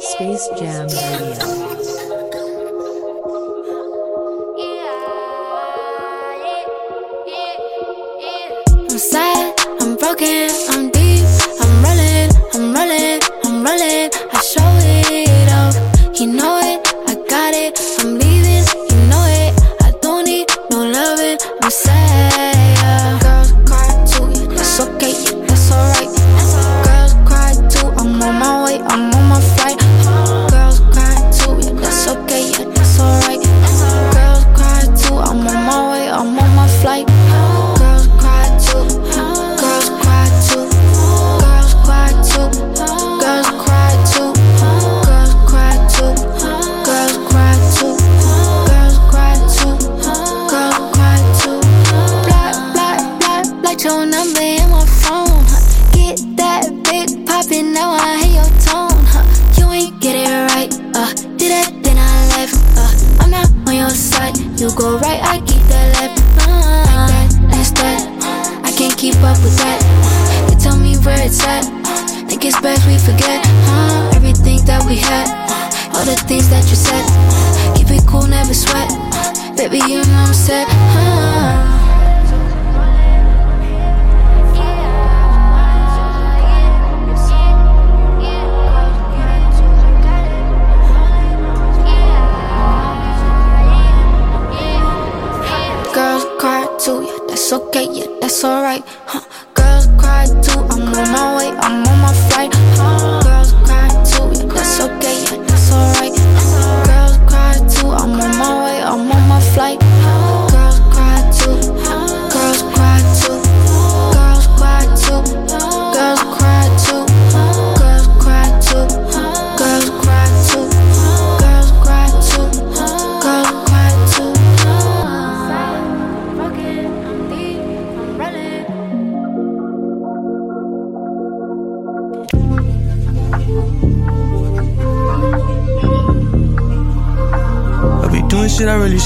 Space Jam Radio. Alright. Huh.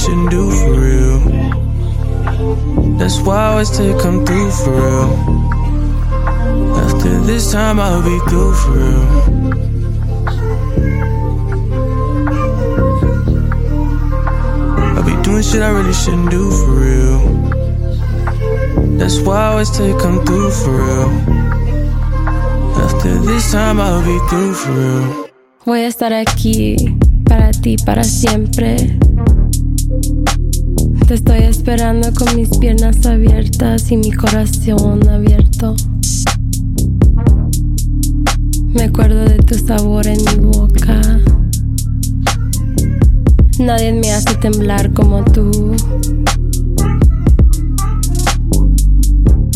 Shouldn't do for real. That's why I always take come through for real. After this time, I'll be through for real. I be doing shit I really shouldn't do for real. That's why I always take come through for real. After this time, I'll be through for real. Voy a estar aquí para ti para siempre. Te estoy esperando con mis piernas abiertas y mi corazón abierto. Me acuerdo de tu sabor en mi boca. Nadie me hace temblar como tú.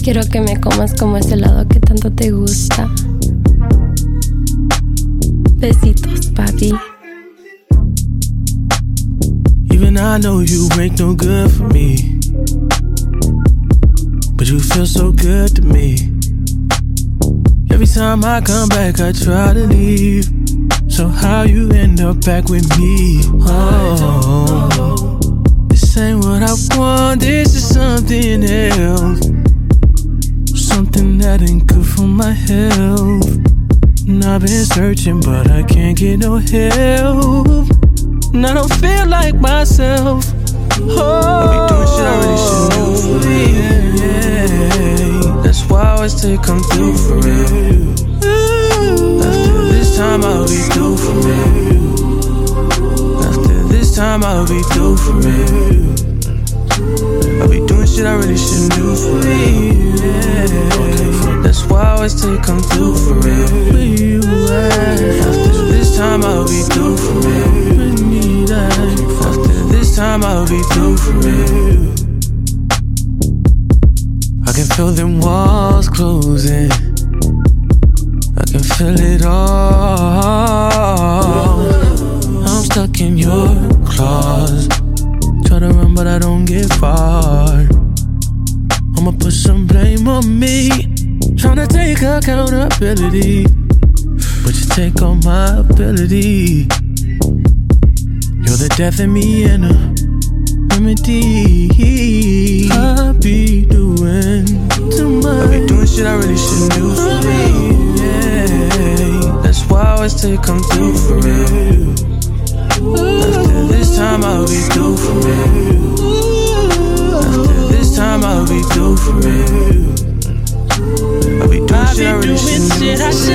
Quiero que me comas como ese helado que tanto te gusta. Besitos, papi. Even I know you ain't no good for me. But you feel so good to me. Every time I come back, I try to leave. So, how you end up back with me? Oh, this ain't what I want, this is something else. Something that ain't good for my health. And I've been searching, but I can't get no help. And I don't feel like myself. Oh, I be doing shit I really shouldn't do for real. Oh, yeah. That's why I always take come through for real. After this time, I'll be through for real. After this time, I'll be through for real. I be doing shit I really shouldn't do for real. Yeah. That's why I always take come through for real. Where you at? After this time, I'll be through for real. After this time, I'll be through for real. I can feel them walls closing. I can feel it all. I'm stuck in your claws. Try to run, but I don't get far. I'ma put some blame on me. Tryna take accountability. But you take all my ability. You're the death in me and a remedy. I be doing too much. I be doing shit I really shouldn't do for me. Yeah, that's why I always say come through for real. After this time I'll be through for real. After this time I'll be through for real. I'll be doing shit I really shouldn't do. Yeah, that's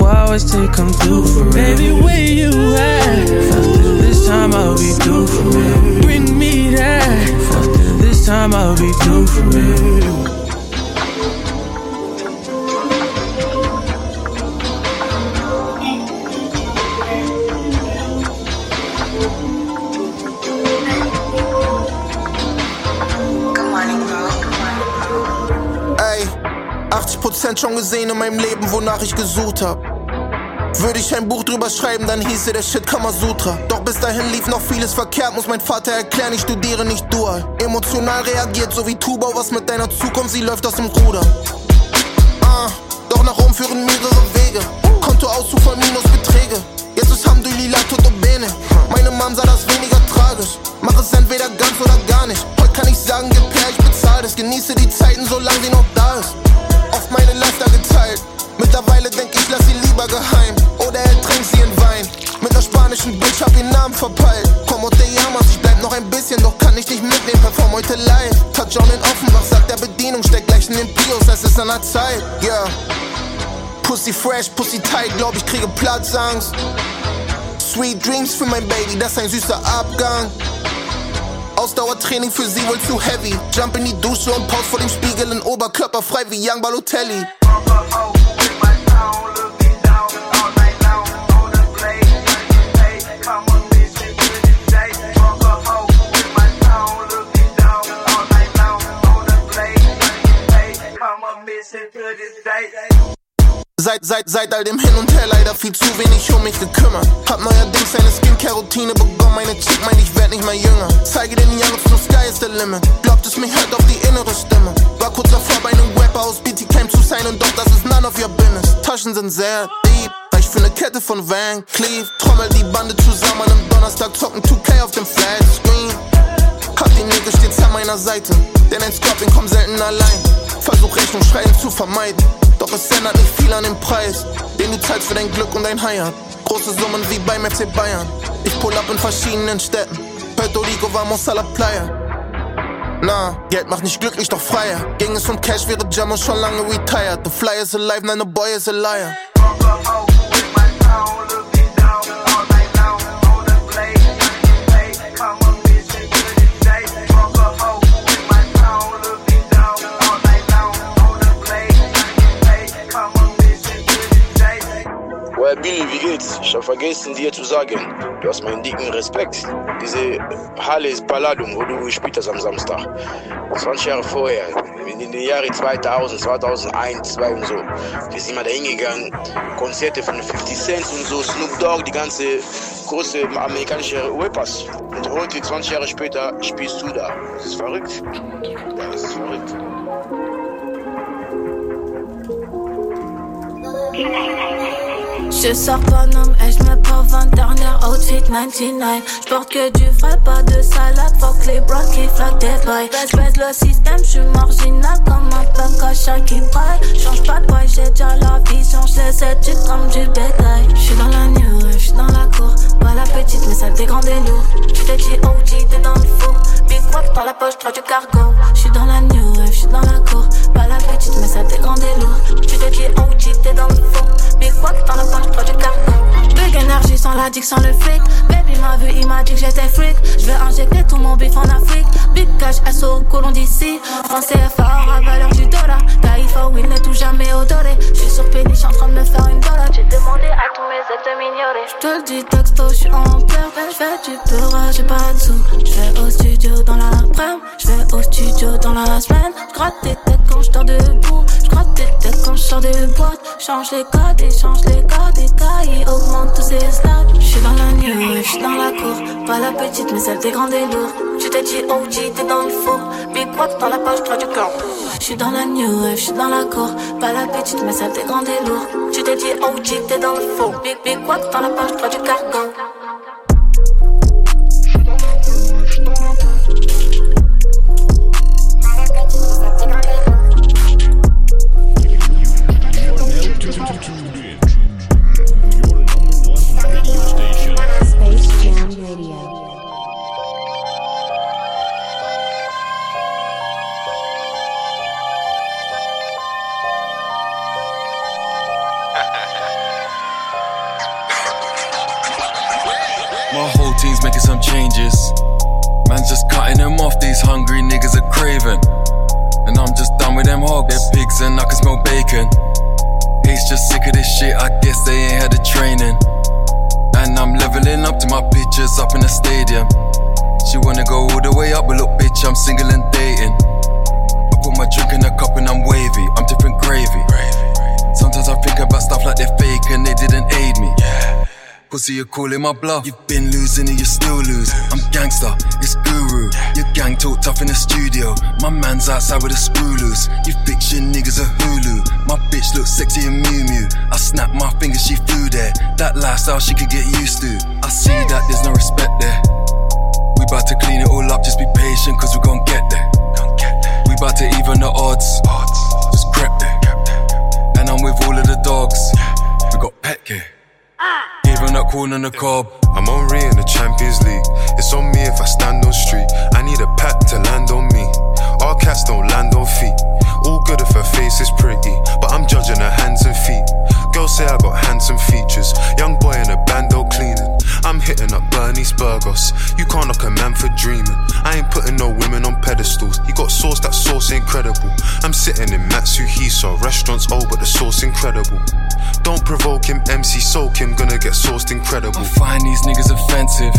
why I always say come through for real. Baby, where you at? After this time I'll be through for real. Bring me that. After this time I'll be through for real. Ey, 80% schon gesehen in meinem Leben, wonach ich gesucht hab. Würde ich ein Buch drüber schreiben, dann hieße der Shit Kamasutra. Doch bis dahin lief noch vieles verkehrt, muss mein Vater erklären, ich studiere nicht dual. Emotional reagiert, so wie Tubau, was mit deiner Zukunft, sie läuft aus dem Ruder. Ah, doch nach oben führen mehrere Wege. Kontoauszug voll Minusbeträge. Jetzt ist Hamdulillah tutto bene. Meine Mom sah das weniger tragisch. Mach es entweder ganz oder gar nicht. Heute kann ich sagen, gib her, ich bezahl es. Genieße die Zeiten, solange sie noch da fresh, Pussy tight, glaub ich kriege Platzangst. Sweet Dreams für mein Baby, das ist ein süßer Abgang. Ausdauertraining für sie wohl zu heavy. Jump in die Dusche und pause vor dem Spiegel in Oberkörper frei wie Young Balotelli. Seit, seit, seit all dem Hin und Her leider viel zu wenig um mich gekümmert. Hab neuerdings eine Skincare-Routine bekommen, meine Chick meint, ich werd nicht mehr jünger. Zeige den Youngest, no sky is the limit. Glaubt es mich halt auf die innere Stimme. War kurz davor bei einem Rapper aus BT Camp zu sein und doch, das ist none of your business. Taschen sind sehr deep. Reich für ne Kette von Van Cleave. Trommel die Bande zusammen am Donnerstag, zocken 2K auf dem Flat Screen. Hab die Niggas stets an meiner Seite, denn ein Scorpion kommt selten allein. Versuch Rechnung schreiben zu vermeiden, doch es ändert nicht viel an dem Preis, den du zahlst für dein Glück und dein Heirat. Große Summen wie beim FC Bayern. Ich pull up in verschiedenen Städten. Puerto Rico vamos a la playa. Na, Geld macht nicht glücklich, doch freier. Ging es um Cash, wäre Jammer schon lange retired. The fly is alive, nein, the boy is a liar. Well, Billy, wie geht's? Ich hab vergessen dir zu sagen, du hast meinen dicken Respekt. Diese Halle ist Palladium, wo du gespielt hast am Samstag. 20 Jahre vorher, in den Jahren 2000, 2001, 2002 und so. Wir sind mal da hingegangen, Konzerte von 50 Cent und so, Snoop Dogg, die ganze große amerikanische Rappers. Und heute, 20 Jahre später, spielst du da. Das ist verrückt. Das ist verrückt. Je sors Paname et je me prends 20 dernières outfit 99 J'porte que du frais, pas de salade Fuck les bras qui flaquent des boys Baisse, le système, j'suis marginal Comme un punk à chaque braille Change pas de j'ai déjà la vision J'laisse études comme du bétail J'suis dans la new wave, j'suis dans la cour. Pas la petite mais celle des grandes et lourds J't'ai dit OG, t'es dans le four. Big watch dans la poche, trois du cargo. J'suis dans la new wave, j'suis dans la cour mais ça t'est grand des lourds. Tu te dis en Gucci, t'es dans le faux. Mais quoi que t'en as pas, je du carton énergie sans la dick, sans le fric. Baby m'a vu, il m'a dit que j'étais freak. J'vais injecter tout mon bif en Afrique. Big cash, SO, colon d'ici. Français fort à valeur du dollar. Taïfa, oui, ne tout jamais odoré. J'suis sur péniche, en train de me faire une dollar. J'ai demandé à tous mes ex de m'ignorer. J'te le dis texto, j'suis en pleurs J'fais du beurre, j'ai pas de sous. J'vais au studio dans la prime J'vais au studio dans la semaine. J'gratte des têtes quand j'dors debout. J'gratte des têtes quand j'sors de boîte Change les codes et change les codes Et taille, augmente tous ces stats J'suis dans la new wave, j'suis dans la cour. Pas la petite mais celle des grandes et lourds J't'ai dit OG, t'es dans le four. Big watch dans la poche, trois du corps. J'suis dans la new wave, j'suis dans la cour. Pas la petite mais celle des grandes et lourds J't'ai dit OG, t'es dans le four. Big, big watch dans la poche, trois du cargo up in the stadium. She wanna go all the way up, but look, bitch, I'm single and dating. I put my drink in a cup and I'm wavy, I'm different gravy. Sometimes I think about stuff like they're fake and they didn't aid me. Pussy, you're calling my bluff. You've been losing and you still lose. I'm gangster, it's guru. Your gang talk tough in the studio. My man's outside with a screw loose. You fiction niggas a Hulu. My bitch looks sexy and Mew Mew. I snap my fingers, she flew there. That lifestyle she could get used to. See that there's no respect there. We bout to clean it all up, just be patient, cause we gon' get there. We bout to even the odds. Just crept there. And I'm with all of the dogs. We got pet care. Even that corn on the cob. I'm on Re in the Champions League. It's on me if I stand on street. I need a pack to land on me. All cats don't land on feet. All good if her face is pretty, but I'm judging her hands and feet. Girls say I got handsome features. Young boy in a bando cleaning. I'm hitting up Bernie's Burgos. You can't knock a man for dreaming. I ain't putting no women on pedestals. He got sauce, that sauce incredible. I'm sitting in Matsuhisa. Restaurants old, but the sauce incredible. Don't provoke him, MC soak him. Gonna get sauced incredible. I find these niggas offensive.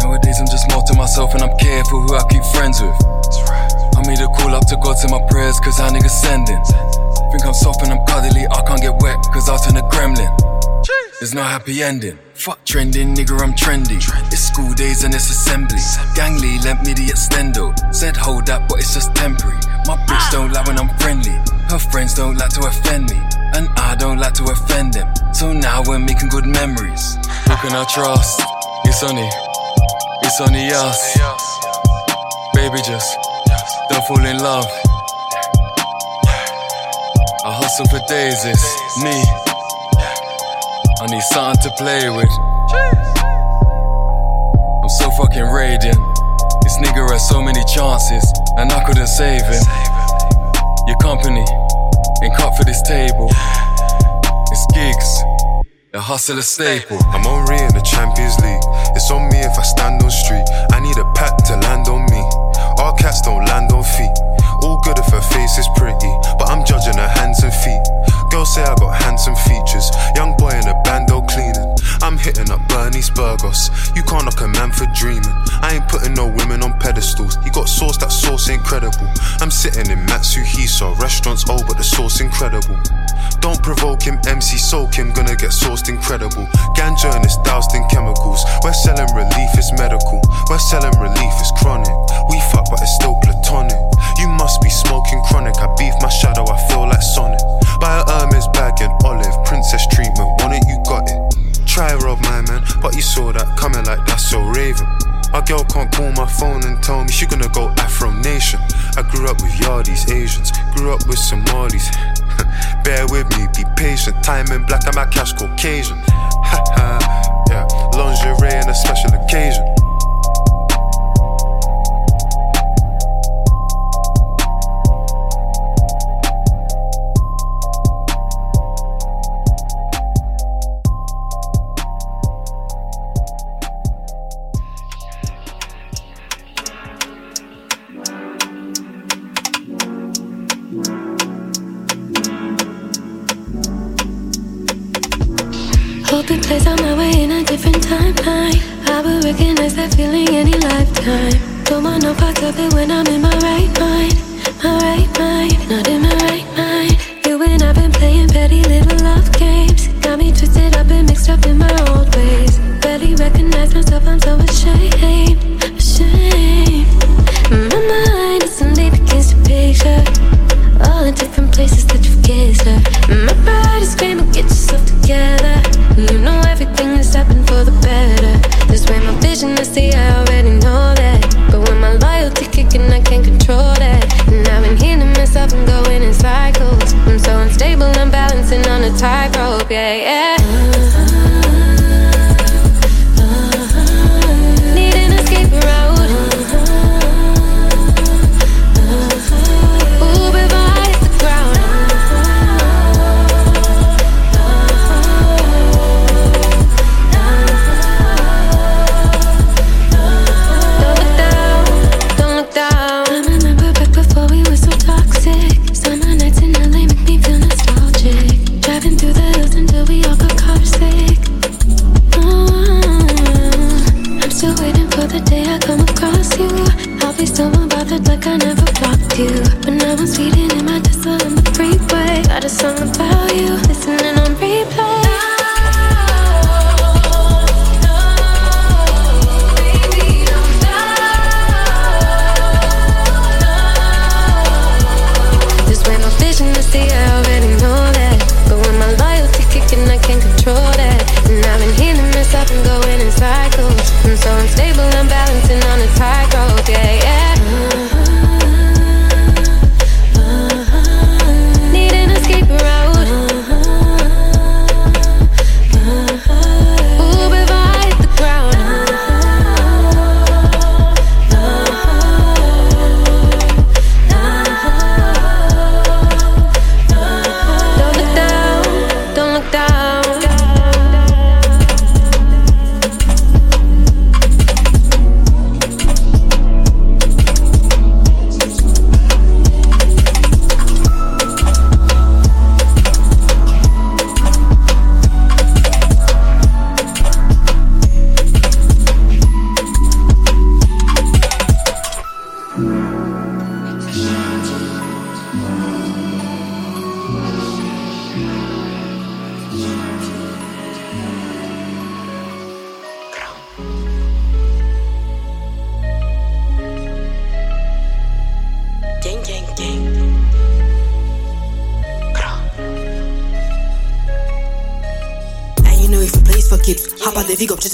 Nowadays I'm just more to myself and I'm careful who I keep friends with. I made a call up to God to my prayers cause how niggas sending. Think I'm soft and I'm cuddly, I can't get wet cause I'll turn a gremlin. There's no happy ending. Fuck trending, nigga, I'm trendy. It's school days and it's assembly. Gangly lent me the extendo. Said hold up, but it's just temporary. My bitch don't like when I'm friendly. Her friends don't like to offend me. And I don't like to offend them. So now we're making good memories. Who can I trust? It's only, it's only us. Baby, just don't fall in love. I hustle for days, it's me. I need something to play with. I'm so fucking radiant. This nigga had so many chances, and I couldn't save him. Your company ain't cut for this table. It's gigs, the hustle a staple. I'm on Re in the Champions League. It's on me if I stand on street. I need a pack to land on me. All cats don't land on feet. All good if her face is pretty, but I'm judging her hands and feet. Girls say I got handsome features. Young boy in a bando cleaning. I'm hitting up Bernie's Burgos. You can't knock a man for dreaming. I ain't putting no women on pedestals. He got sauce, that sauce incredible. I'm sitting in Matsuhisa. Restaurants old, but the sauce incredible. Don't provoke him, MC soak him, gonna get sourced incredible. Ganja and it's doused in chemicals. We're selling relief, We're selling relief, it's chronic. We fuck, but it's still platonic. You must be smoking chronic. I beef my shadow, I feel like Sonic. Buy a Hermes bag and olive, princess treatment, want it, you got it. Try rob my man, but you saw that coming like that's so raven. My girl can't call my phone and tell me she gonna go Afro Nation. I grew up with Yardies, Asians, grew up with Somalis. Bear with me, be patient. Time in black, I'm a cash Caucasian. Yeah. Lingerie and a special occasion.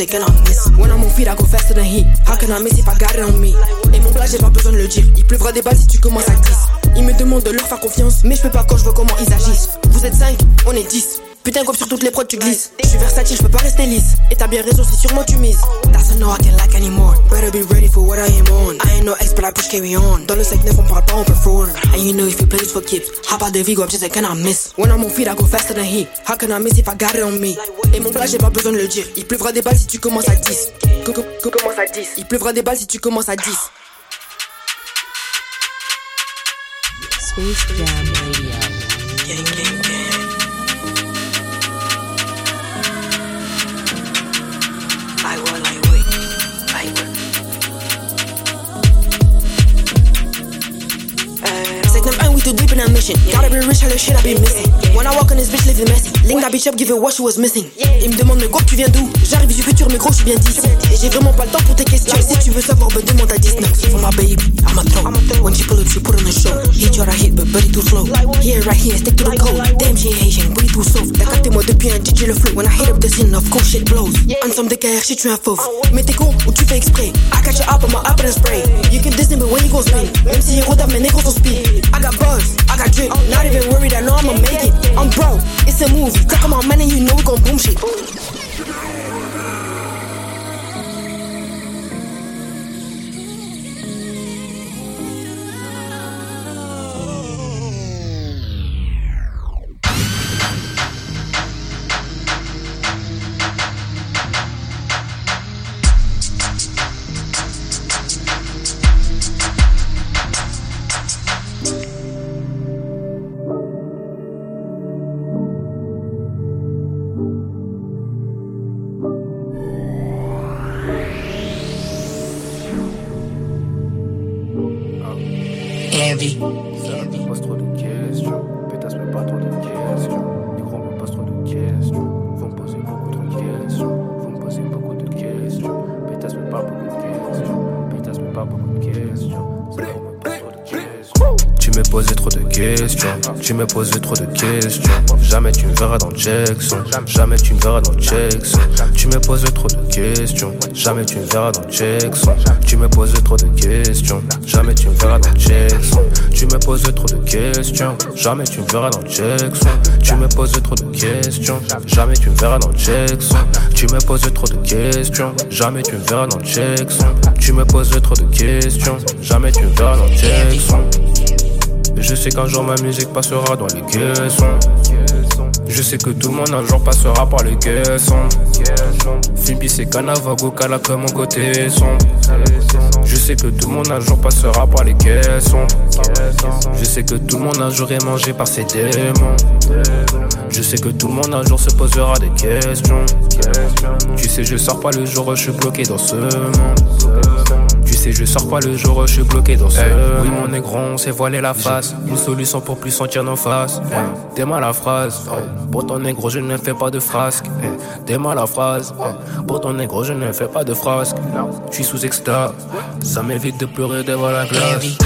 Out the Vigo, just take on miss. When I'm on feet, I go faster than he. How can I miss if I me? Et mon plat, j'ai pas besoin de le dire. Il pleuvra des balles si tu commences à 10. Ils me demandent de leur faire confiance, mais je peux pas quand je vois comment ils agissent. Vous êtes 5, on est 10. Putain, comme sur toutes les prods, tu glisses. Je suis versatile, je peux pas rester lisse. Et t'as bien raison, c'est sur moi tu mises. That's a no I can like anymore. Better be ready for what I am on. I ain't no ex, but I push carry on. Dans le 5 9 on parle pas, on perform. And you know if you play this for keeps. Hop out the Vigo, I'm just like, can I miss? When I'm on feet, I go faster than he. How can I miss if I got it on me? Et mon plat, j'ai pas besoin de le dire. Il pleuvra des balles si tu commences à 10. Co- co- co- Commence à 10. Il pleuvra des balles si tu commences à 10. Space Jam Radio. Too deep in a mission. Gotta be rich, all the shit I be missing. When I walk on this bitch, living messy. Bitch up, give her what she was missing. Il me demande, mais gros, tu viens d'où? J'arrive du futur, mais gros, je suis bien d'ici. Et j'ai vraiment pas le temps pour tes questions. Si tu veux savoir, me demande à 19. For my baby, I'm a throw. When she pull up, she put on a show. Hit your hit, but buddy too slow. Here, right here, stick to the code. Damn, she Asian, booty too soft. T'as capté moi depuis un DJ le flow. When I hit up the scene, of course shit blows. Ensemble DKR, shit, tu es un fauve. Mais t'es con ou tu fais exprès? I catch you up, I'm up and spray. You can diss me, but when you go spin. Même si d'âme, mes négros sont speed. I got buzz, I got drip. Not even worried, I know I'ma make it. I'm bro, it's a movie. Talk about man and you know we gon' boom shit. Tu me posais trop de questions. Jamais tu me verras dans Jackson. Jamais tu me verras dans Jackson. Tu me posais trop de questions. Jamais tu me verras dans Jackson. Tu me posais trop de questions. Jamais tu me verras dans Jackson. Tu me posais trop de questions. Jamais tu me verras dans Jackson. Tu me posais trop de questions. Jamais tu me verras dans Jackson. Tu me posais trop de questions. Jamais tu me verras dans Jackson. Tu me posais trop de questions. Jamais tu me verras dans Jackson. Je sais qu'un jour ma musique passera dans les caissons. Je sais que tout le monde un jour passera par les caissons. Fimpi c'est Canavago, Kala comme mon côté sombre. Je sais que tout le monde un jour passera par les caissons. Je sais que tout le monde un jour est mangé par ses démons. Je sais que tout le monde un jour se posera des questions. Tu sais, je sors pas le jour je suis bloqué dans ce monde. Sais, je sors pas le jour je suis bloqué dans ce Oui, mon négro, on s'est voilé la face. Une solution pour plus sentir nos faces. Ouais. T'es mal la phrase. Pour ton négro, je ne fais pas de frasque. T'es mal la phrase. Pour ton négro, je ne fais pas de frasque. Je suis sous extase. Ça m'évite de pleurer devant la glace.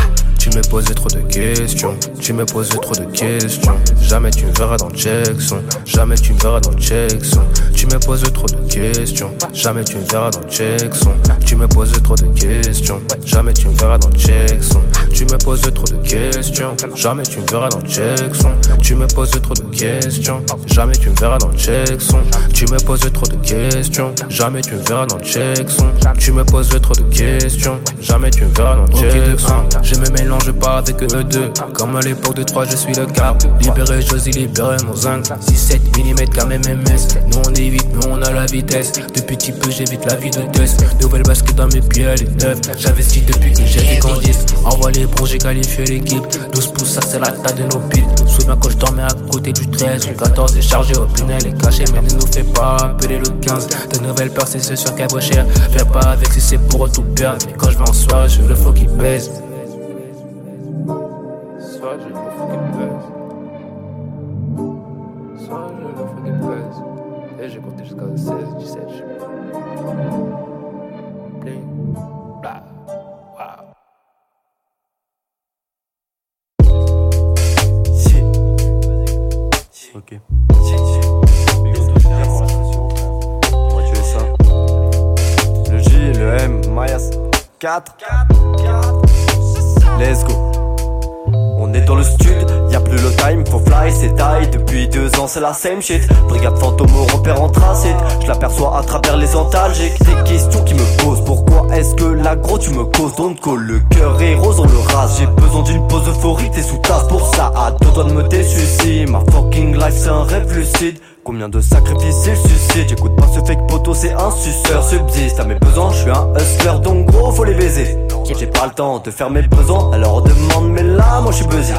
Tu me posais trop de questions, tu me posais trop de questions. Jamais tu me verras dans Jackson, jamais tu me verras dans Jackson. Tu me poses trop de questions, jamais tu me verras dans Jackson. Tu me poses trop de questions, jamais tu me verras dans Jackson. Tu me poses trop de questions, jamais tu me verras dans Jackson. Tu me poses trop de questions, jamais tu me verras dans Jackson. Tu me poses trop de questions, jamais tu me verras dans Jackson. Tu me poses trop de questions, jamais tu me verras dans Jackson. Je me mélange pas avec eux deux, comme à l'époque de 3, je suis le cap. Libéré, Josie, libéré mon zinc. 6-7 mm quand MMS. Nous on est vite, nous on a la vitesse. Depuis petit peu, j'évite la vie de test. Nouvelle basket dans mes pieds, elle est neuve. J'investis depuis que j'ai des candies. Envoie les bons, j'ai qualifié l'équipe. 12 pouces, ça c'est la taille de nos piles. Souviens quand je dormais à côté du 13. Le 14 est chargé au punel est caché, mais ne nous fais pas appeler le 15. De nouvelles peurs, c'est sûr qu'elle vaut cher. Viens pas avec si c'est pour tout perdre. Mais quand je vais en soirée, je veux le faux qui pèse. Soit je le qui pèse. Soit je le qui pèse. Et j'ai compté jusqu'à 16, 17, je sais pas. Bling, blah. Ok. On va tuer ça? Le J, le M, Mayas. 4. Let's go. Est dans le stud, y'a plus le time, faut fly, c'est die Depuis deux ans c'est la same shit. Brigade fantôme au repère en tracite Je l'aperçois à travers les antalgiques. Des questions qui me posent Pourquoi est-ce que l'agro tu me causes? Don't call le cœur est rose on le rase. J'ai besoin d'une pause euphorique t'es sous tasse Pour ça. À deux doigts de me désuicider Ma fucking life c'est un rêve lucide. Combien de sacrifices il suscite? J'écoute pas ce fake poteau c'est un suceur. Subsiste à mes besoins je suis un hustler. Donc gros faut les baiser J'ai pas le temps de faire mes besoins Alors demande mais là moi je suis busy.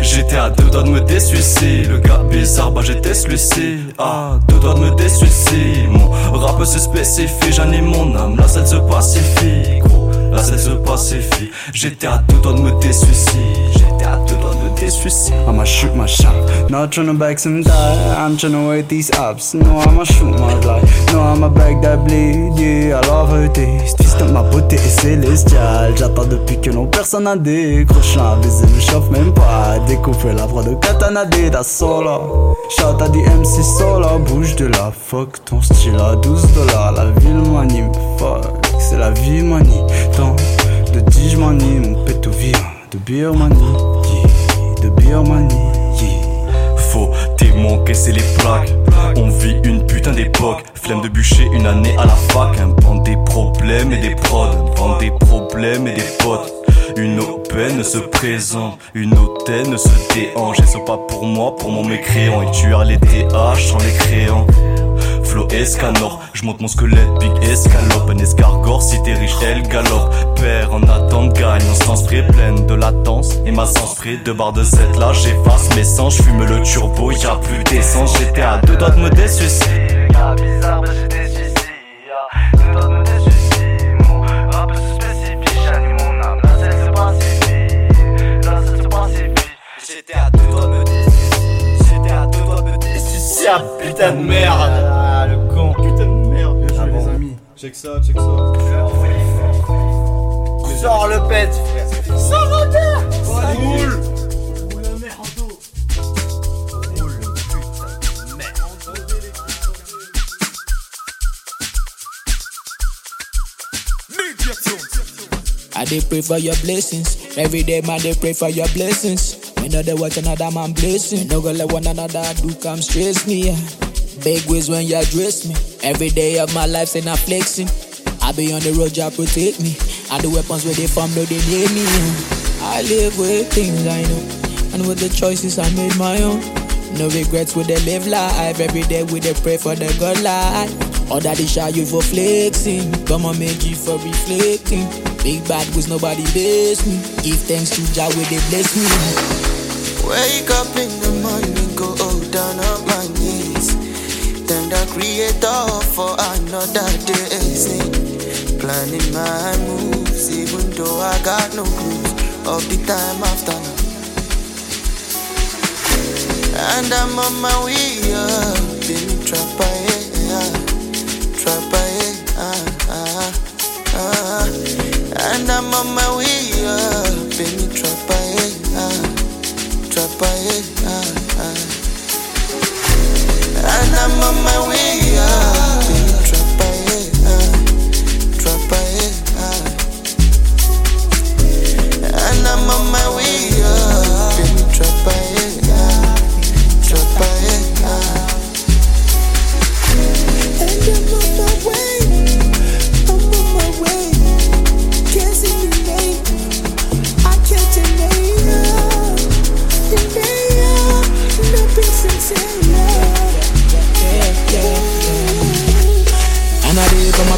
J'étais à deux doigts de me désuicider Le gars bizarre bah j'étais celui-ci À deux doigts de me désuicider Mon rap se spécifie J'anime mon âme. Là celle se pacifie Gros. Là celle se pacifie J'étais à deux doigts de me désuicider J'étais à deux doigts de me désuicider I'ma shoot my shot. Not tryna bag some die. I'm tryna wait these ups. No, I'ma shoot my life. No, I'ma bag love her taste. Twist up ma beauté est célestiale. J'attends depuis que non personne n'a décroché. Un baiser me chauffe même pas. Découper la proie de katana da solo. Shout à des MC solo. Bouge de la fuck. Ton style à 12 dollars. La ville m'anime. Fuck, c'est la vie manie. Tant de dis m'anime. Mon péto vient de. Yeah, de. Yeah. T'es c'est les plaques. On vit une putain d'époque. Flemme de bûcher une année à la fac. Un band des problèmes et des prods. Vend des problèmes et des potes. Une aubaine se présente, une hautaine se déhanche. Et c'est pas pour moi, pour mon mécréant. Et tu as les TH sans les créants. Flow je monte mon squelette, big escalope, un escargore, si t'es riche, elle galope. Père en attente, gagne, en sens frais, pleine de latence. Et ma sens deux barres de 7 là, j'efface mes sangs, j'fume le turbo, y'a plus d'essence, j'étais à deux doigts de me désuicider. Gars bizarre, bah Ah putain de merde! Ah, le con. Putain de merde. Bien joué, bon. les amis. Check ça, check ça. Sors le pet, frère. Sors le pet. Cool. I dey pray for your blessings. Every day, man, they pray for your blessings. We know they watch another man blessing. No go let one another do come stress me. Big ways when you address me. Every day of my life, say not flexing. I be on the road, Jah protect me. And the weapons where they from, no they near me. I live with things I know, and with the choices I made my own. No regrets with the live life. Every day we dey pray for the good life. All that is you for flexing. Come on, make you for reflecting. Big bad was nobody bless me. Give thanks to Jah where they bless me. Wake up in the morning, go down on my knees. Thank the creator for another day. Sing. Planning my moves, even though I got no clues of the time after now. And I'm on my way up, been trapper, yeah, trapper, yeah, ah, ah, ah. And I'm on my way up, been trapper, Ah, ah. And I'm on my way,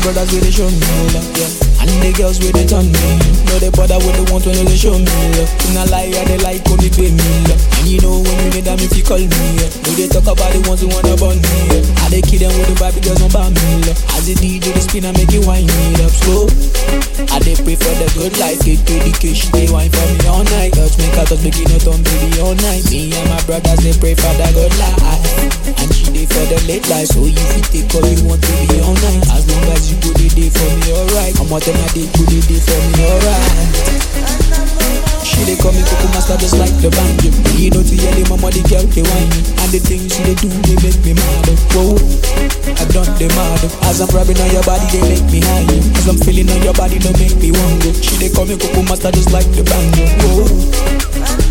brothers where they show me love, yeah. And the girls where they turn me. No, they bother with the ones when they show me love. In a lie, they like they pay me love. And you know when you need them if you call me. No, they talk about the ones who wanna burn me. I they kill them with the vibe girls on by me love. As the DJ, they spin and make it wind me up slow. I they pray for the good life, get dedication, they wine for me all night. Touch me, cut us, make it on baby all night. Me and my brothers, they pray for the good life. And she dey for the late life, so if you take all you want to be all night. As long as you go the day for me, alright. I'm them the day for me, alright. She dey call me Coco Master just like the banjo. You know to hear the mama the girl they whine and the things she dey do they make me mad. Whoa, I done the mad. As I'm rubbing on your body they make me high. As I'm feeling on your body they make me want. She dey call me Coco Master just like the banjo. Whoa.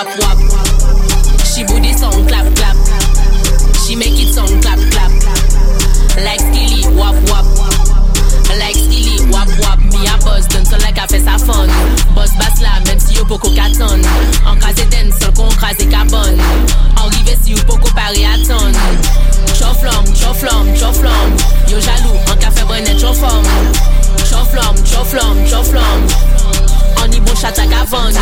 Wap wap. She booty song clap clap. She make it song clap clap. Like skilly wap wap. Like skilly wap wap. Me a buzz donne ça like a fait sa fun. Boss basse là même si yo poko katon. En crasé den seul qu'on crasé cabane. En rive si yo poko pari attendre. Choflom, choflom, choflom Yo jaloux, an ka fe brenet choflom Choflom, choflom, choflom An y bon chat ak avan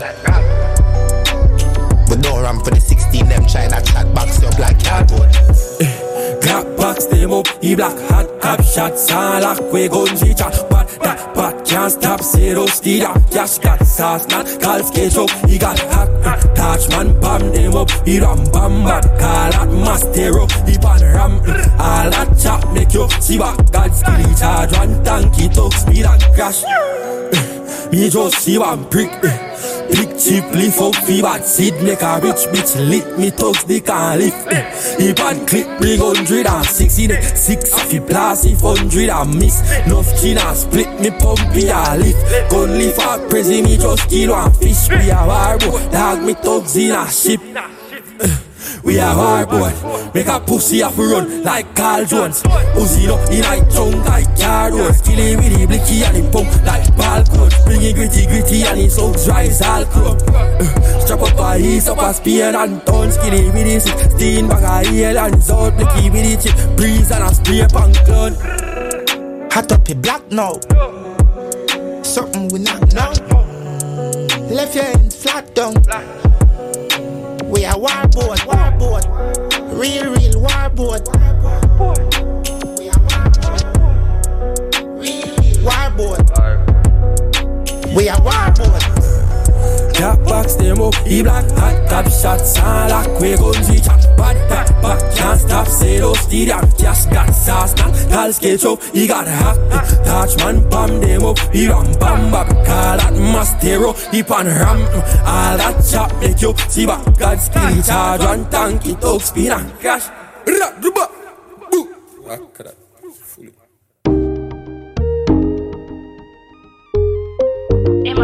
like Broadwood. We don't run for the 16, them that shot box up like cardboard. Clap box them up, he black hot cap shot, sound like we gun chat. But that bat can't stop zero steed up. Cash got sauce, not call skate up. He got hack, uh, touch man, bam them up. He ram bam bad, call that mastero. He pan ram, uh, all that chop make you see what God skill charge. One tanky talk speed and crash. Me just see one prick. Big cheap leaf out fi bad seed. Make a rich bitch lick me thugs they can't lift He bad clip bring hundred and sixty. The Six fi blast if hundred and miss. Nuff chin and split me pump a lift. Gun leaf out prezi me just kill one fish. We a warbo dog me thugs in a ship we are hard boy. Make a pussy off run like Carl Jones. Uzi no in a tongue like car roads. Kill him with the blicky and him pump like ball coach. Bring it gritty gritty and his soul dry as all chrome. Uh, strap up a ease up a spear and tons. Kill him with the 16 bag of heel and zone. Blicky with the chip breeze and a spray pan clone. Hot up your black now. Something we not know. Left your hand flat down. We are warboard, warboard. Real, real warboard. We are warboard. Real, real warboard. We are warboard. Jack box them up, he black hot top shots and lock we guns we chat Bad back back, can't stop say those stadium Cash got sauce, man, call sketch up, he got hack Touch man, bam them up, he ram bam bam Call that mastero, he pan ram All that chop make you see back God skinny charge one tank, it up spin and crash. Rap, ruba, boo In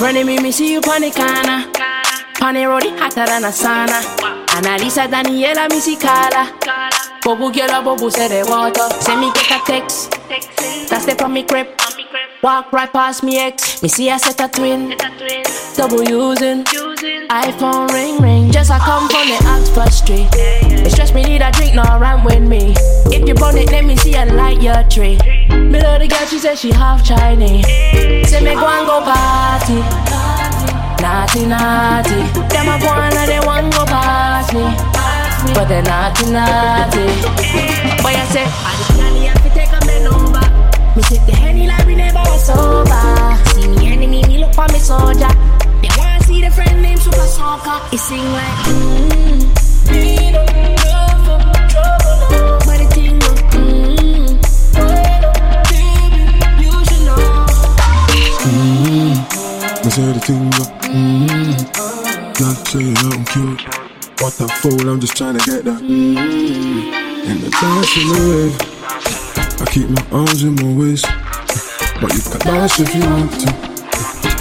Of me, me see you corner. On the hotter than a sauna. Analisa Daniela, me see Carla. Bobu girl, bobu say the water. Send me get a text. That's the from me crib. Walk right past me ex. Me see I set a twin. Double using. iPhone ring ring. Just I come from the Oxford Street. It stress me need a drink, no run with me. If you burn it, let me see a light your tree. Me love the girl, she said she half Chinese. Say me go and go party. Naughty, naughty. Them a go and they want go past me. But they naughty, naughty. Boy, I say, Me take the henny like we never was sober. See me enemy, me look for me soldier. They wanna see the friend named Super Soccer. It sing like, mmm. Me for trouble. But the thing go, mmm. Baby, you should know. Mmm, I say the thing go. Mmm, not saying I'm cute. What the fool, I'm just trying to get that. Mmm, and the dance in the wave. I keep my arms in my waist. But you can dance if you want to.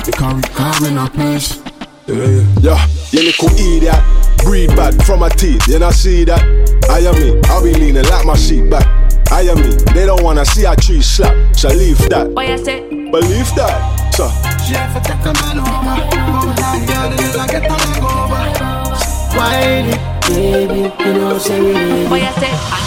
You carry car in our place. Yeah, Yeah, Yeah, you little idiot. Breathe bad from my teeth, you not see that? I am me, I'll be leaning like my seat back. I am me, they don't wanna see a tree slap. So leave that. Boy, I say, Believe that. So. She have to take a man over. Go down, girl, you get a leg over. Whine baby, you know, say we need. Boy, I say,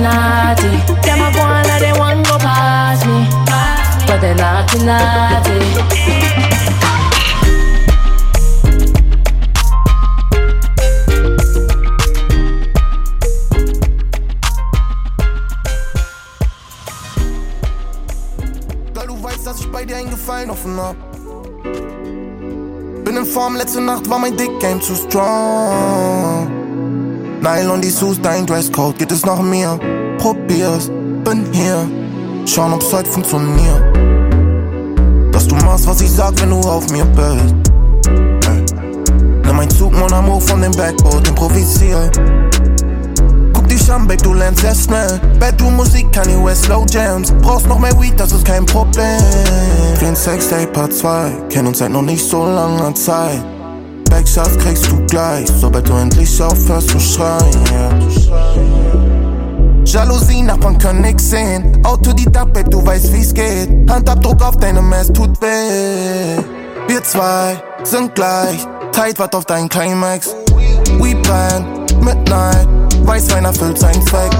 Naughty. Them a go and they want go past me. But they naughty, naughty. Gefallen offen hab. Bin in Form, letzte Nacht war mein Dick Game zu strong. Nylon, die Sus, dein Dresscode, geht es nach mir? Probier's, bin hier. Schauen, ob's heute funktioniert. Dass du machst, was ich sag, wenn du auf mir bist. Ey. Nimm mein Zug, Mon Amour von dem Backboard, improvisier. Guck dich an, Babe, du lernst sehr schnell. Bedroom Musik, Kanye West, Slow Jams. Brauchst noch mehr Weed, das ist kein Problem. Clean Sex Day Part 2, kennen uns seit noch nicht so langer Zeit. Backshots kriegst du gleich, sobald du endlich aufhörst zu schreien. Yeah. Jalousie, Nachbarn können nix sehen. Autodidakt, du weißt wie's geht. Handabdruck auf deinem Ass tut weh. Wir zwei sind gleich, tight wat auf deinen Climax. We plan, Midnight, Weißwein erfüllt seinen Zweck.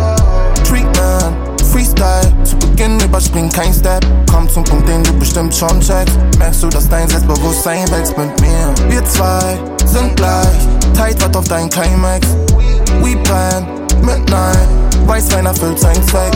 Treatment, Freestyle, zu Beginn überspring kein Step. Komm zum Punkt, den du bestimmt schon checkst. Merkst du, dass dein Selbstbewusstsein wächst mit mir? Wir zwei sind gleich, tight wat auf deinen Climax. We plan, Midnight, Weißwein erfüllt seinen Zweck.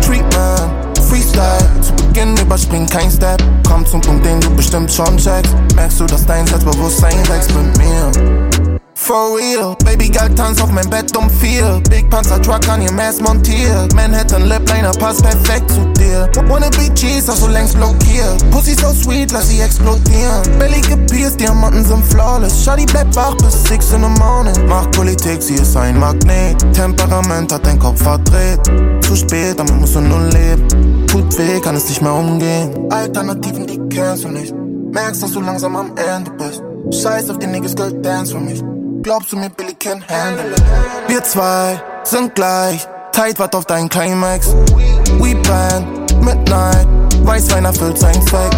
Treatment, Freestyle, zu Beginn überspring kein Step. Komm zum Punkt, den du bestimmt schon checkst. Merkst du, dass dein Selbstbewusstsein wächst mit mir? For real, Baby Girl tanzt auf mein Bett um vier. Big Panzer Truck an ihrem Ass montiert. Manhattan Lip Liner passt perfekt zu dir. Wanna be cheese, hast du längst blockiert. Pussy so sweet, lass sie explodieren. Belly gepierst, Diamanten sind flawless. Shawty bleibt wach bis 6 in the morning. Mach Politik, sie ist ein Magnet. Temperament hat dein Kopf verdreht. Zu spät, damit musst du nur leben. Tut weh, kann es nicht mehr umgehen. Alternativen, die kennst du nicht. Merkst, dass du langsam am Ende bist. Scheiß auf die Niggas, Girl, dance für mich. Glaubst du mir, Billy can handle it? Wir zwei sind gleich, tight wat auf deinen Climax. We plan, Midnight, Weißwein erfüllt seinen Zweck.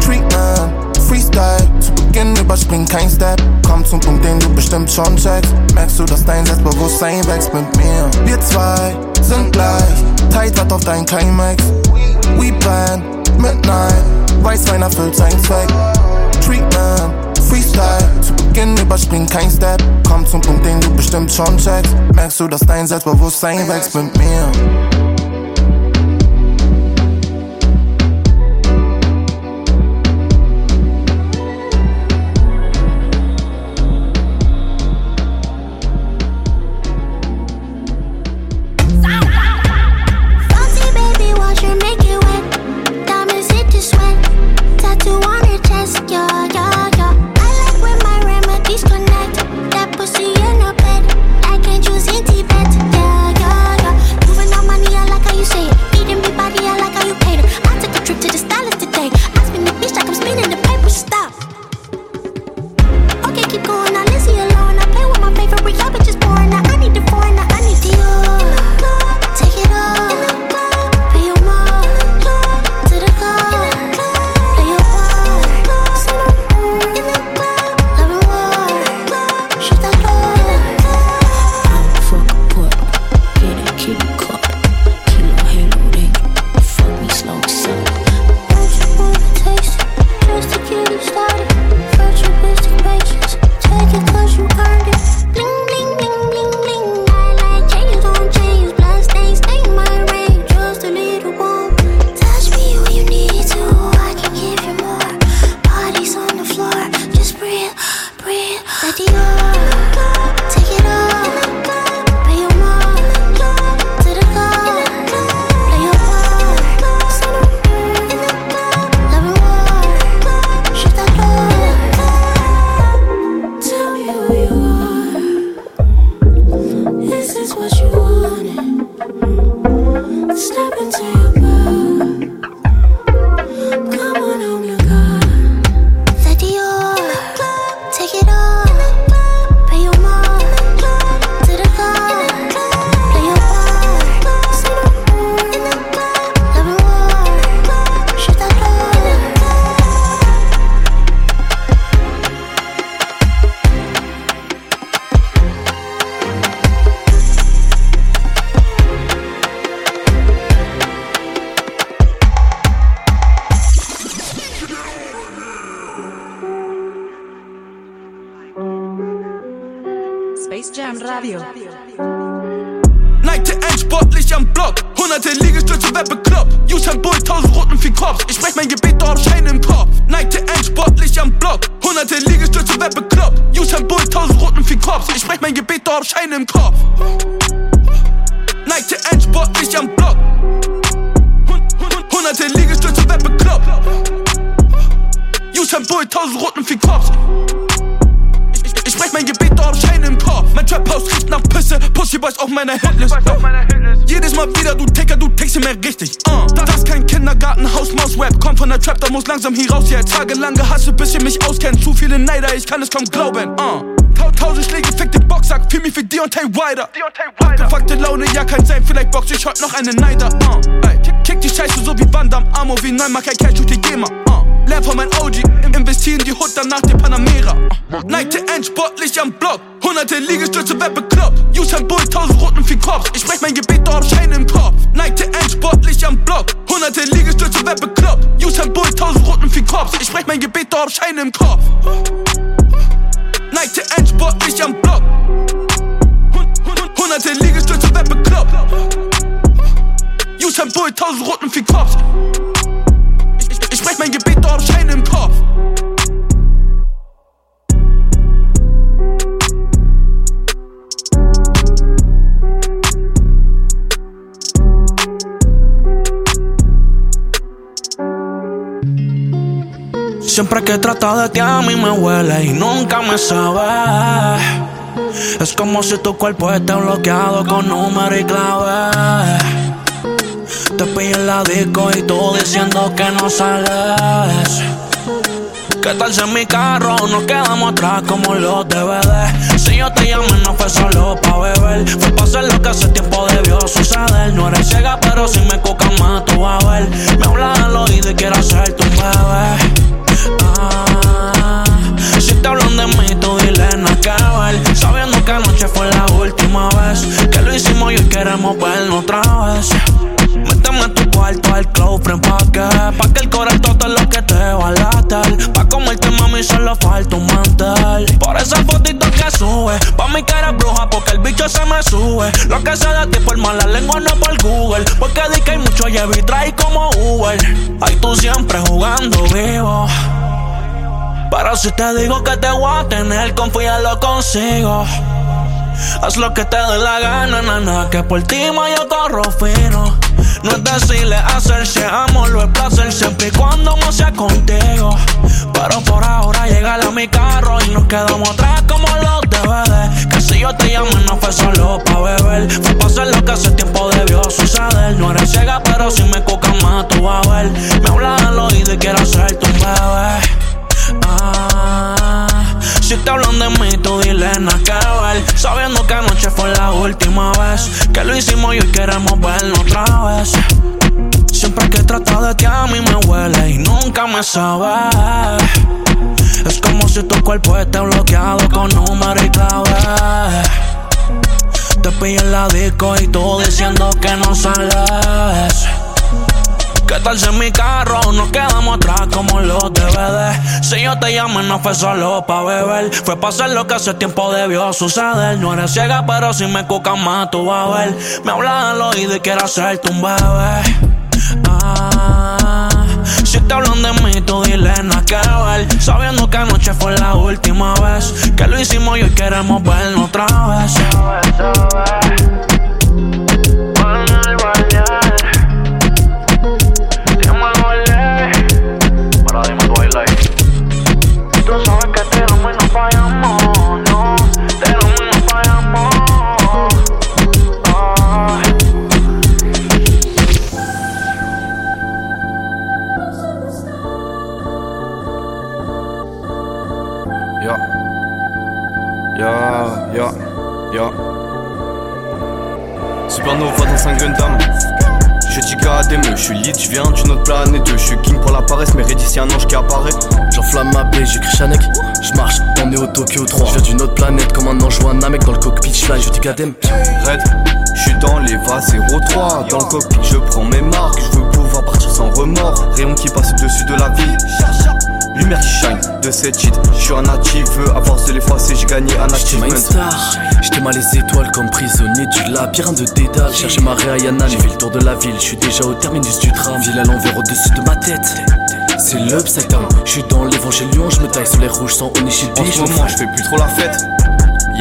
Treatment, Freestyle, zu Beginn überspring kein Step. Komm zum Punkt, den du bestimmt schon checkst. Merkst du, dass dein Selbstbewusstsein wächst mit mir? Wir zwei sind gleich, tight wat auf deinen Climax. We plan, Midnight, Weißwein erfüllt seinen Zweck. Treatment, Freestyle, zu Beginn überspring kein Step. Komm zum Punkt, den du bestimmt schon checkst. Merkst du, dass dein Selbstbewusstsein wächst mit mir? Sportlich am Block. Hunderte Liegestütze, wer bekloppt. Usain Bolt, tausend Roten für Cops. Ich sprech mein Gebet, doch hab Schein im Kopf. Neigte ein sportlich am Block. Hunderte Liegestütze, wer bekloppt. Usain Bolt, tausend Roten für Cops. Ich sprech mein Gebet, doch hab Schein im Kopf. Neigte ein sportlich am Block. Hun- hun- Hunderte Liegestütze, wer bekloppt. Usain Bolt, tausend Roten für Cops. Ich sprech mein Gebet, hab Schein im Kopf. Mein Trap-Haus riecht nach Pisse. Pussy Boys auf meiner Hitlist. Jedes Mal wieder, du Ticker, du tickst mir richtig. Uh. Das ist kein Kindergarten, Haus, Maus, Rap. Kommt von der Trap, da muss langsam hier raus. Yeah. Tagelang gehasselt, bis ihr mich auskennt. Zu viele Neider, ich kann es kaum glauben. Uh. Tausend Schläge, fick den Boxsack, für mich wie Deontay Wilder. Abgefuckte Laune, ja kann sein, vielleicht box ich heute noch einen Neider. Uh. Ey, kick die Scheiße so wie Bandam, Amo wie Neumark, kein Cash, die GEMA. Uh. Lern von mein OG, investieren die Hut dann nach dem Panamera. Nike End, sportlich am Block. Hunderte Liegestütze, wer bekloppt. Usain Bull, tausend Roten für Cops. Ich sprech mein Gebet, doch hab Schein im Kopf. Nike End, sportlich am Block. Hunderte Liegestütze, wer bekloppt. Usain Bull, tausend Roten für Cops. Ich sprech mein Gebet, doch hab Schein im Kopf. Nike End, sportlich am Block. Hunderte Liegestütze, wer bekloppt. Usain Bull, tausend Roten für Cops. Siempre que trato de ti a mí me huele y nunca me sabe. Es como si tu cuerpo esté bloqueado con número y clave. Te pillé en la disco y tú diciendo que no sales. ¿Qué tal si en mi carro nos quedamos atrás como los DVD? Si yo te llamé no fue solo pa' beber Fue pa' hacer lo que hace tiempo debió suceder No eres ciega pero si me cuca más tú vas a ver Me hablas al oído y quiero ser tu bebé Ah, si te hablan de mí, tú dile que ver. Sabiendo que anoche fue la última vez que lo hicimos y hoy queremos verlo otra vez. Méteme en tu cuarto al club, friend, pa' que, pa' que el corazón todo lo que te va a latar. Pa' comerte, mami, solo falta un mantel. Por esa fotito que sube, pa' mi cara bruja, porque el bicho se me sube. Lo que se de ti por mala lengua, no por Google. Porque di que hay mucho Chevy trae como Uber. Ay, tú siempre jugando vivo. Pero si te digo que te voy a tener, confía lo consigo. Haz lo que te dé la gana, nana, que por ti ma yo corro fino. No es decirle hacerse amor, lo es placer siempre y cuando no sea contigo. Pero por ahora llega a mi carro y nos quedamos atrás como los DVD. Que si yo te llamo no fue solo pa' beber, fue pa' hacer lo que hace tiempo debió suceder. No eres ciega, pero si me cuca más tú vas a ver. Me hablas al oído y quiero hacerte un bebé. Si te hablan de mí, tú dile que ver. Sabiendo que anoche fue la última vez que lo hicimos y hoy queremos verlo otra vez. Siempre que trato de ti a mí me huele y nunca me sabe. Es como si tu cuerpo esté bloqueado con número y clave. Te pillé en la disco y tú diciendo que no sales. ¿Qué tal si en mi carro nos quedamos atrás como los DVD? Si yo te llamo no fue solo pa' beber, fue pa' hacer lo que hace tiempo debió suceder. No eres ciega, pero si me cuca más tú vas a ver. Me hablas al oído y quiero hacerte un bebé. Ah, si te hablan de mí, tú dile nada que ver. Sabiendo que anoche fue la última vez que lo hicimos y hoy queremos verlo otra vez. Ja. Supernova dans un Gundam. Je dis je suis lit, je viens d'une autre planète. Je suis king pour la paresse, mais Reddy, c'est un ange qui apparaît. J'enflamme ma baie, j'écris Chanek. Je marche, on est au Tokyo 3. Je viens d'une autre planète, comme un ange ou un mec dans le cockpit. Je fly, je dis. Red, je suis dans les vases 03. Dans le cockpit, je prends mes marques. Je veux pouvoir partir sans remords. Rayon qui passe au-dessus de la ville. Lumière qui shine de cette hit. Je suis un natif, veux avoir de l'effacer, j'ai gagné un J'étais achievement. ma star, j'étais mal les étoiles comme prisonnier du labyrinthe de Dédale. Chercher ma Rihanna, j'ai fait le tour de la ville. Je suis déjà au terminus du tram, ville à l'envers au-dessus de ma tête. C'est l'upside down, je suis dans l'évangélion, je me taille sur les rouges sans Onishibi. En ce moment, je fais plus trop la fête.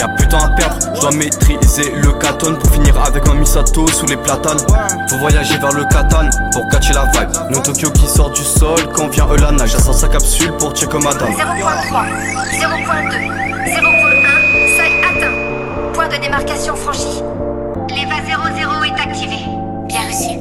Y'a plus de temps à perdre, je dois maîtriser le catone pour finir avec un Misato sous les platanes. Faut voyager vers le katane pour catcher la vibe. Nos Tokyo qui sort du sol quand vient Eulana. J'assens sa capsule pour checker madame. 0.3, 0.2, 0.1, seuil atteint. Point de démarcation franchi. L'EVA 00 est activé. Bien reçu.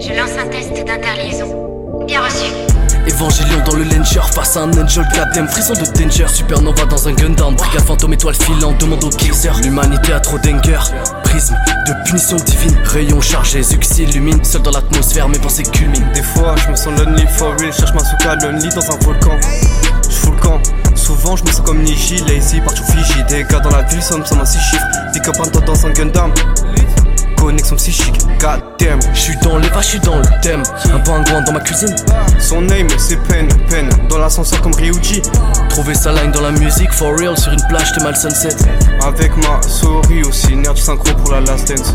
Je lance un test d'interliaison. Bien reçu. Évangélion dans le Langer face à un angel goddamn Frisson de danger Supernova dans un Gundam. Brigade fantôme étoile filante Demande au kaiser. L'humanité a trop d'anger Prisme de punition divine. Rayon chargé Zux illumine. Seul dans l'atmosphère mes pensées culminent. Des fois je me sens lonely for real. Cherche ma souka lonely dans un volcan. J'fous le camp. Souvent je me sens comme Niji Lazy partout Fiji Des gars dans la ville somme sans un six chiffres. Pick up un dans un Gundam connexion psychique, goddamn. J'suis dans les vaches, j'suis dans le thème. Un pingouin dans ma cuisine. Son name, c'est peine, peine. Dans l'ascenseur comme Ryuji. Trouver sa line dans la musique, for real, sur une plage de mal sunset. Avec ma souris aussi, nerf synchro pour la last dance.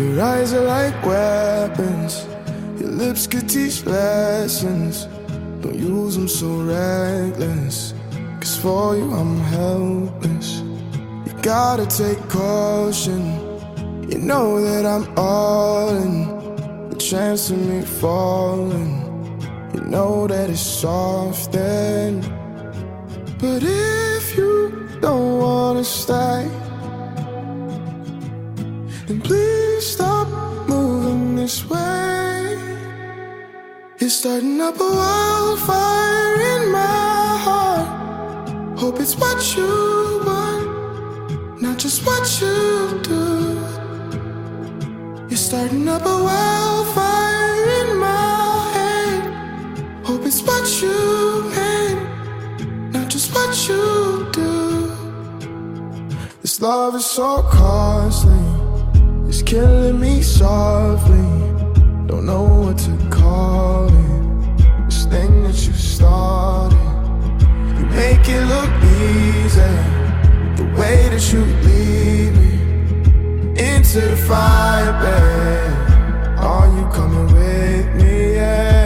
Your eyes are like weapons. Your lips could teach lessons. Don't use them so reckless. Cause for you, I'm helpless. You gotta take caution. You know that I'm all in. The chance of me falling. You know that it's often. But if you don't wanna stay, then please stop moving this way. You're starting up a wildfire in my heart. Hope it's what you want, not just what you do. You're starting up a wildfire in my head. Hope it's what you meant, not just what you do. This love is so costly. Killing me softly. Don't know what to call it. This thing that you started. You make it look easy. The way that you lead me into the fire, babe. Are you coming with me? Yeah.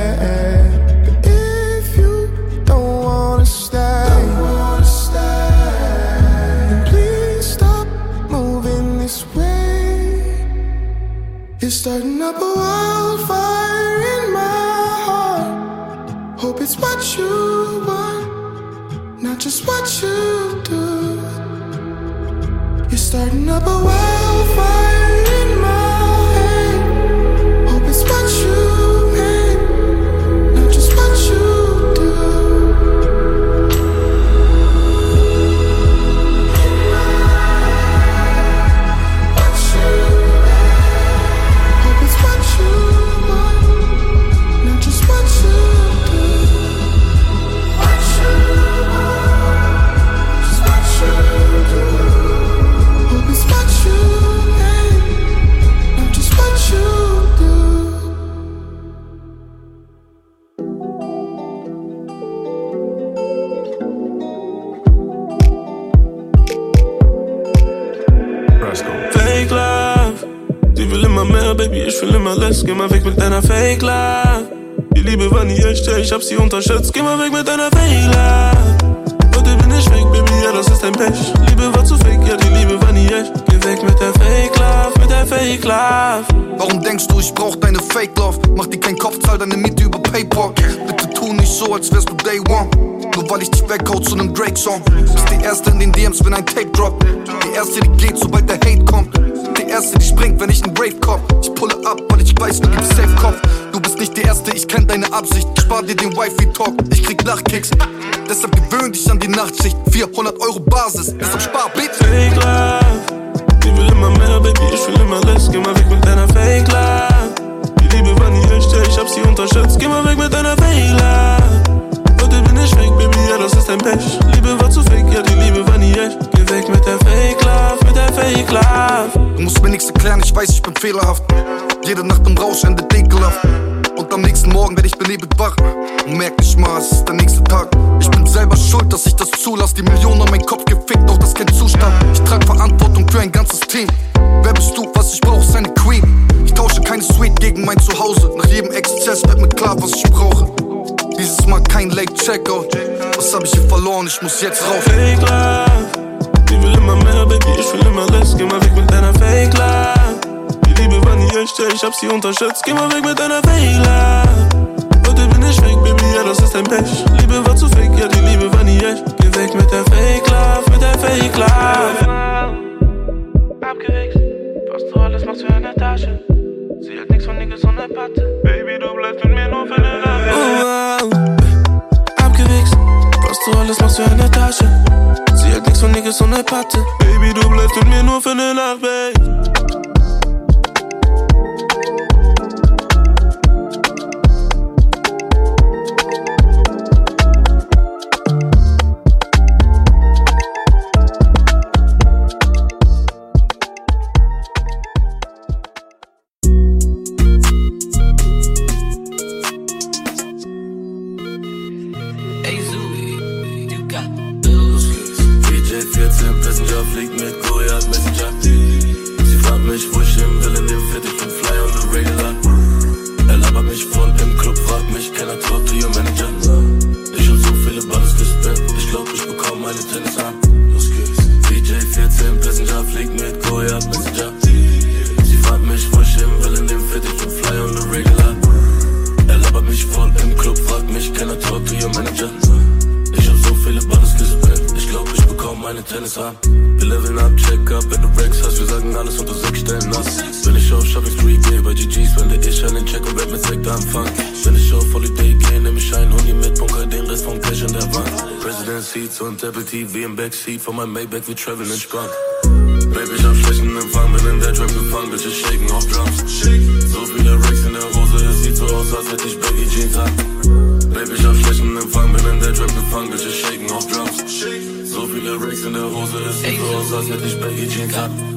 You're starting up a wildfire in my heart. Hope it's what you want, not just what you do. You're starting up a wildfire deiner Fake love. Die Liebe war nie echt, ich hab sie unterschätzt. Geh mal weg mit deiner Fake love. Heute bin ich weg, Baby, ja, das ist dein Pech. Liebe war zu fake, ja, die Liebe war nie echt. Geh weg mit der Fake love, mit der Fake love. Warum denkst du, ich brauch deine Fake Love? Mach dir keinen Kopf, zahl deine Miete über Paypal. Bitte tu nicht so, als wärst du Day One. Nur weil ich dich weghau zu nem Drake-Song. Bist die Erste in den DMs, wenn ein Tape droppt. Die Erste, die geht, sobald der Hate kommt. Erste, die springt, wenn ich nen Rave cop. Ich pulle ab, weil ich weiß, du gibst Safe Kopf. Du bist nicht die Erste, ich kenn deine Absicht. Ich spar dir den Wifi-Talk, ich krieg Lachkicks. Deshalb gewöhn dich an die Nachtschicht. 400 Euro Basis, ist auf Sparbit. Fake love. Die will immer mehr, Baby, ich will immer less. Geh mal weg mit deiner Fake love. Die Liebe war nie echt, ich hab fehlerhaft. Jede Nacht im Rausch endet ekelhaft. Und am nächsten Morgen werd ich benebelt wach. Und merk nicht mal, es ist der nächste Tag. Ich bin selber schuld, dass ich das zulass. Die Millionen an meinen Kopf gefickt, doch das ist kein Zustand. Ich trag Verantwortung für ein ganzes Team. Wer bist du? Was ich brauch, ist eine Queen. Ich tausche keine Suite gegen mein Zuhause. Hause. Nach jedem Exzess wird mir klar, was ich brauche. Dieses Mal kein Late Checkout. Was hab ich hier verloren? Ich muss jetzt rauf. Fake Love. Die will immer mehr, Baby, ich will immer less. Geh mal weg mit deiner Fake Love. Liebe war nie echt, ja, ich hab sie unterschätzt. Geh mal weg mit deiner Love. Heute bin ich weg, Baby, ja, das ist dein Pech. Liebe war zu fake, ja, die Liebe war nie echt. Geh weg mit der Fake Love, mit der Fake Love. Abgewichst, was du alles machst für eine Tasche. Sie hat nix von Niggas und der Patte. Baby, du bleibst mit mir nur für eine Nacht. Oh, wow. Abgewichst, was du alles machst für eine Tasche. Sie hat nix von Niggas und der Patte. Baby, du bleibst mit mir nur für eine Nacht, babe. Meinem Maybach, wir traveln entspannt. Baby, ich hab schlechten Empfang, bin in der Trap gefangen, Bitches shaken auf Drums. So viele Racks in der Hose, es sieht so aus, als hätte ich Baggy Jeans an. Baby, ich hab schlechten Empfang, bin in der Trap gefangen, Bitches shaken auf Drums. So viele Racks in der Hose, es sieht so aus, als hätte ich Baggy Jeans an.